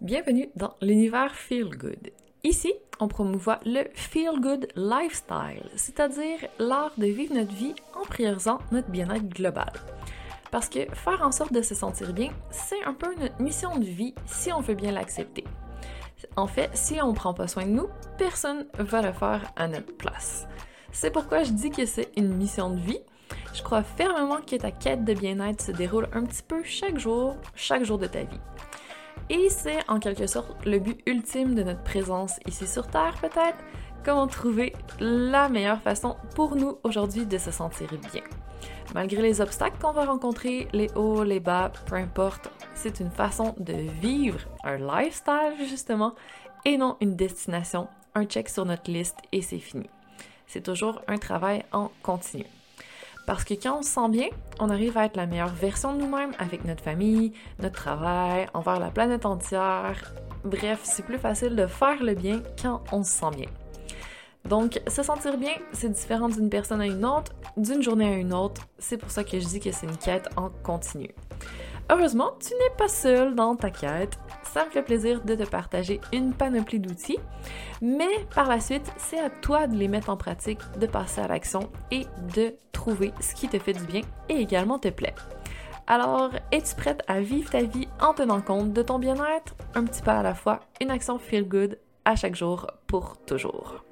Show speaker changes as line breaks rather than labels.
Bienvenue dans l'univers Feel Good. Ici, on promouvoit le Feel Good Lifestyle, c'est-à-dire l'art de vivre notre vie en priorisant notre bien-être global. Parce que faire en sorte de se sentir bien, c'est un peu notre mission de vie si on veut bien l'accepter. En fait, si on ne prend pas soin de nous, personne va le faire à notre place. C'est pourquoi je dis que c'est une mission de vie. Je crois fermement que ta quête de bien-être se déroule un petit peu chaque jour, chaque jour de ta vie. Et c'est en quelque sorte le but ultime de notre présence ici sur Terre peut-être, comment trouver la meilleure façon pour nous aujourd'hui de se sentir bien. Malgré les obstacles qu'on va rencontrer, les hauts, les bas, peu importe, c'est une façon de vivre un lifestyle justement et non une destination, un check sur notre liste et c'est fini. C'est toujours un travail en continu. Parce que quand on se sent bien, on arrive à être la meilleure version de nous-mêmes avec notre famille, notre travail, envers la planète entière. Bref, c'est plus facile de faire le bien quand on se sent bien. Donc, se sentir bien, c'est différent d'une personne à une autre, d'une journée à une autre. C'est pour ça que je dis que c'est une quête en continu. Heureusement, tu n'es pas seul dans ta quête. Ça me fait plaisir de te partager une panoplie d'outils, mais par la suite, c'est à toi de les mettre en pratique, de passer à l'action et de trouver ce qui te fait du bien et également te plaît. Alors, es-tu prête à vivre ta vie en tenant compte de ton bien-être? Un petit pas à la fois, une action feel good à chaque jour pour toujours.